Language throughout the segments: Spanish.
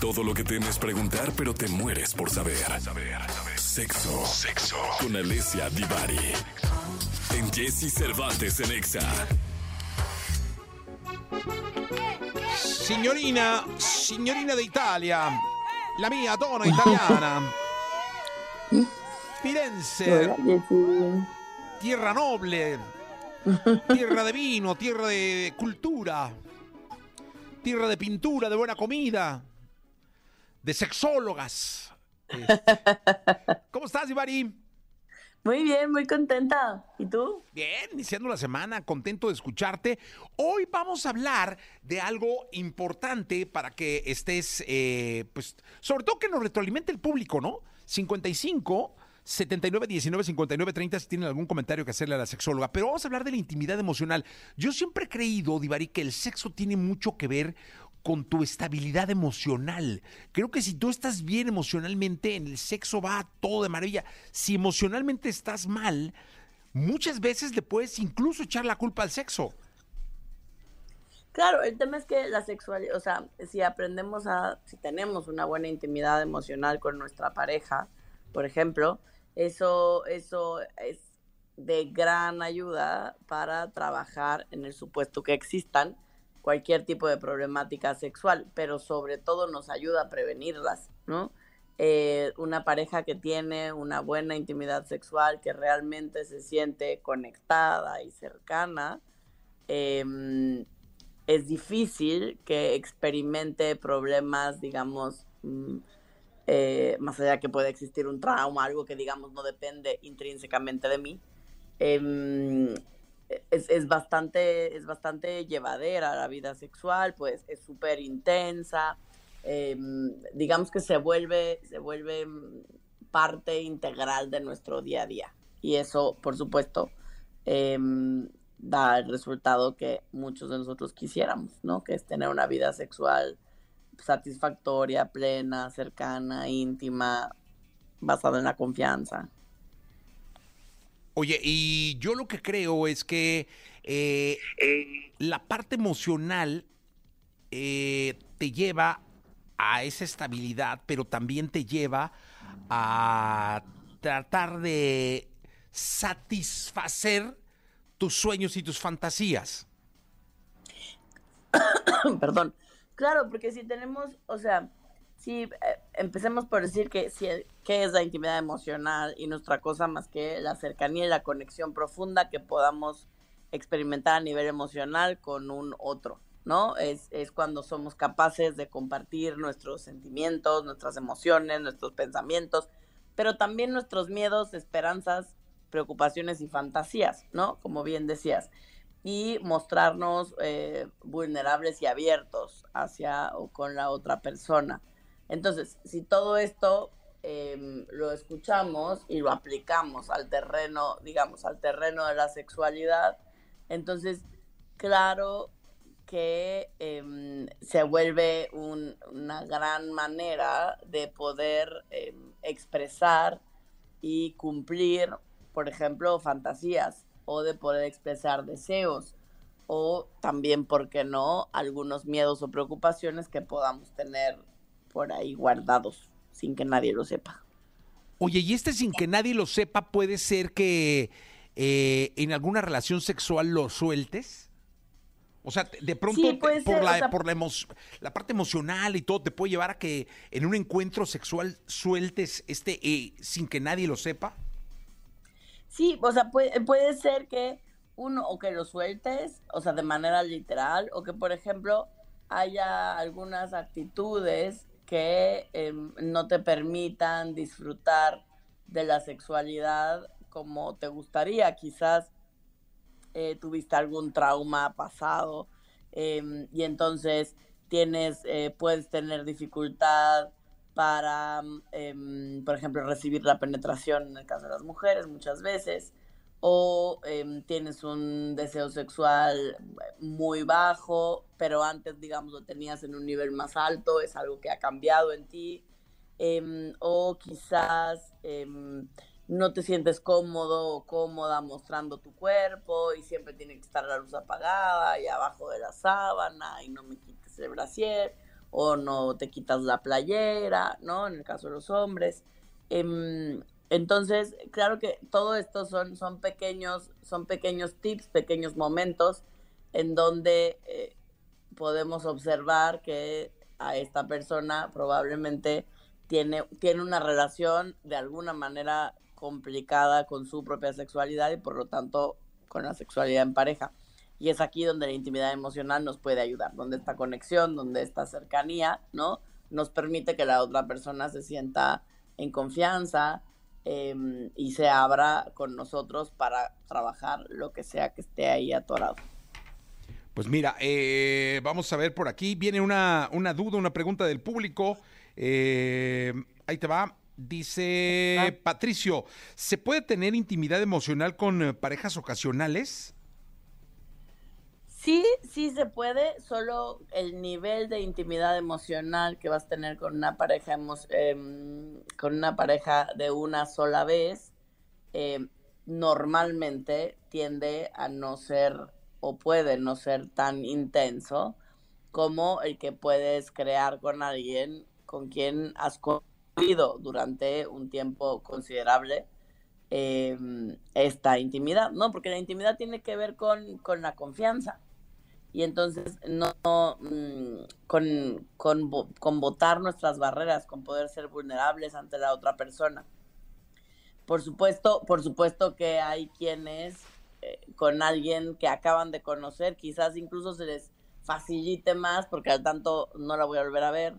Todo lo que temes preguntar, pero te mueres por saber. Sexo. Sexo. Con Alessia Divari. En Jesse Cervantes en Exa. Signorina, signorina d'Italia, la mia donna italiana. Firenze, tierra noble, tierra de vino, tierra de cultura, tierra de pintura, de buena comida, de sexólogas. Este, ¿Cómo estás, Ivari? Muy bien, muy contenta. ¿Y tú? Bien, iniciando la semana, contento de escucharte. Hoy vamos a hablar de algo importante para que estés, eh, pues, sobre todo que nos retroalimente el público, ¿no? 55 79 19 59 30 si tienen algún comentario que hacerle a la sexóloga. Pero vamos a hablar de la intimidad emocional. Yo siempre he creído, Divari, que el sexo tiene mucho que ver con tu estabilidad emocional. Creo que si tú estás bien emocionalmente, en el sexo va todo de maravilla. Si emocionalmente estás mal, muchas veces le puedes incluso echar la culpa al sexo. Claro, el tema es que la sexualidad, o sea, si aprendemos a, si tenemos una buena intimidad emocional con nuestra pareja, por ejemplo, eso, eso es de gran ayuda para trabajar en el supuesto que existan cualquier tipo de problemática sexual, pero sobre todo nos ayuda a prevenirlas, ¿no? Eh, una pareja que tiene una buena intimidad sexual, que realmente se siente conectada y cercana, em, es difícil que experimente problemas, digamos, mm, eh, más allá que puede existir un trauma, algo que digamos no depende intrínsecamente de mí. Em, es, bastante, es bastante llevadera la vida sexual, pues es súper intensa, em, digamos que se vuelve, se vuelve mm, parte integral de nuestro día a día. Y eso, por supuesto, em, da el resultado que muchos de nosotros quisiéramos, ¿no? Que es tener una vida sexual satisfactoria, plena, cercana, íntima, basada en la confianza. Oye, y yo lo que creo es que eh, la parte emocional eh, te lleva a esa estabilidad, pero también te lleva a tratar de satisfacer tus sueños y tus fantasías. Perdón. Claro, porque si tenemos, o sea, eh, empecemos por decir que, si, qué es la intimidad emocional y nuestra cosa más que la cercanía y la conexión profunda que podamos experimentar a nivel emocional con un otro, ¿no? Es, es cuando somos capaces de compartir nuestros sentimientos, nuestras emociones, nuestros pensamientos, pero también nuestros miedos, esperanzas, preocupaciones y fantasías, ¿no? Como bien decías. Y mostrarnos eh, vulnerables y abiertos hacia o con la otra persona. Entonces, si todo esto em, lo escuchamos y lo aplicamos al terreno, digamos, al terreno de la sexualidad, entonces, claro que em, se vuelve una gran manera de poder em, expresar y cumplir, por ejemplo, fantasías o de poder expresar deseos o también, ¿por qué no?, algunos miedos o preocupaciones que podamos tener por ahí guardados sin que nadie lo sepa. Oye, y este sin que nadie lo sepa puede ser que eh, en alguna relación sexual lo sueltes. O sea, de pronto por, la, por la, parte emocional y todo te puede llevar a que en un encuentro sexual sueltes este eh, sin que nadie lo sepa. Sí, o sea, puede, puede ser que uno o que lo sueltes, o sea, de manera literal, o que por ejemplo haya algunas actitudes que em, no te permitan disfrutar de la sexualidad como te gustaría. Quizás eh, tuviste algún trauma pasado em, y entonces tienes, eh, puedes tener dificultad para, em, por ejemplo, recibir la penetración en el caso de las mujeres muchas veces o em, tienes un deseo sexual muy bajo, pero antes, digamos, lo tenías en un nivel más alto, es algo que ha cambiado en ti, em, o quizás em, no te sientes cómodo o cómoda mostrando tu cuerpo y siempre tiene que estar la luz apagada y abajo de la sábana y no me quites el brasier, o no te quitas la playera, ¿no? En el caso de los hombres. Entonces, claro que todo esto son, son pequeños, son pequeños tips, pequeños momentos en donde eh, podemos observar que a esta persona probablemente tiene, tiene una relación de alguna manera complicada con su propia sexualidad y por lo tanto con la sexualidad en pareja. Y es aquí donde la intimidad emocional nos puede ayudar, donde esta conexión, donde esta cercanía, ¿no? Nos permite que la otra persona se sienta en confianza em, y se abra con nosotros para trabajar lo que sea que esté ahí atorado. Pues mira, eh, vamos a ver por aquí. Viene una, una duda, una pregunta del público. Eh, ahí te va. Dice. Patricio, ¿se puede tener intimidad emocional con eh, parejas ocasionales? Sí, sí se puede, solo el nivel de intimidad emocional que vas a tener con una pareja, em, con una pareja de una sola vez, em, normalmente tiende a no ser o puede no ser tan intenso como el que puedes crear con alguien con quien has convivido durante un tiempo considerable em, esta intimidad, ¿no? Porque la intimidad tiene que ver con, la confianza. Y entonces no mm, con, con, con votar nuestras barreras, con poder ser vulnerables ante la otra persona. Por supuesto, por supuesto que hay quienes con alguien que acaban de conocer, quizás incluso se les facilite más porque al tanto no la voy a volver a ver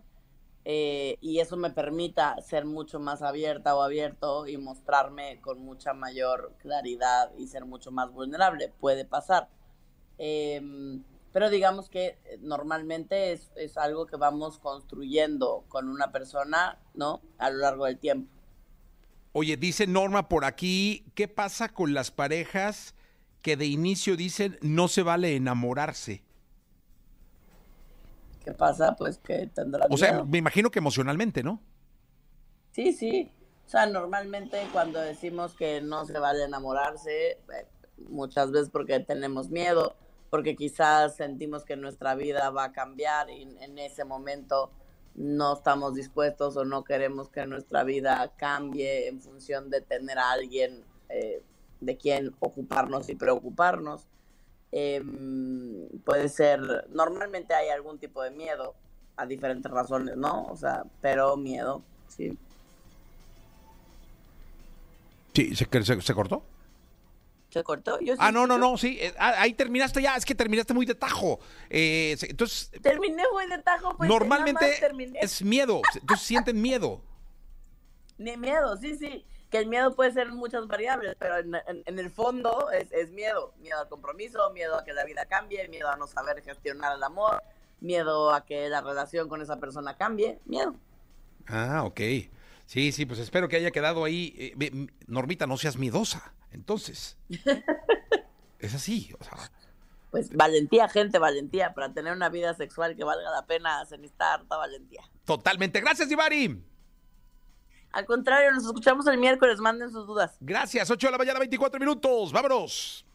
eh, y eso me permita ser mucho más abierta o abierto y mostrarme con mucha mayor claridad y ser mucho más vulnerable. Puede pasar. Em, pero digamos que normalmente es, es, algo que vamos construyendo con una persona, ¿no? A lo largo del tiempo. Oye, dice Norma por aquí, ¿qué pasa con las parejas que de inicio dicen no se vale enamorarse. ¿Qué pasa? Pues que tendrán. O sea, me imagino que emocionalmente, ¿no? Sí, sí. O sea, normalmente cuando decimos que no se vale enamorarse, eh, muchas veces porque tenemos miedo, porque quizás sentimos que nuestra vida va a cambiar y en ese momento no estamos dispuestos o no queremos que nuestra vida cambie en función de tener a alguien eh, de quién ocuparnos y preocuparnos. Em, puede ser, normalmente hay algún tipo de miedo, a diferentes razones, ¿no? O sea, pero miedo, sí. Sí, ¿se, se, cortó? ¿Se cortó? ah, no, no, no, sí. Eh, ah, ahí terminaste ya. Es que terminaste muy de tajo. Eh, entonces. Terminé muy de tajo. Pues, normalmente es miedo. Entonces sienten miedo. Ni miedo, sí, sí que el miedo puede ser muchas variables, pero en, el fondo es, miedo, miedo al compromiso, miedo a que la vida cambie, miedo a no saber gestionar el amor, miedo a que la relación con esa persona cambie, miedo. Ah, ok. Sí, sí, pues espero que haya quedado ahí. Eh, Normita, no seas miedosa, entonces. es así, o sea. Pues valentía, gente, valentía. Para tener una vida sexual que valga la pena, se necesita harta valentía. Totalmente. Gracias, Ivari. Al contrario, nos escuchamos el miércoles. Manden sus dudas. Gracias. 8 de la mañana, 24 minutos. Vámonos.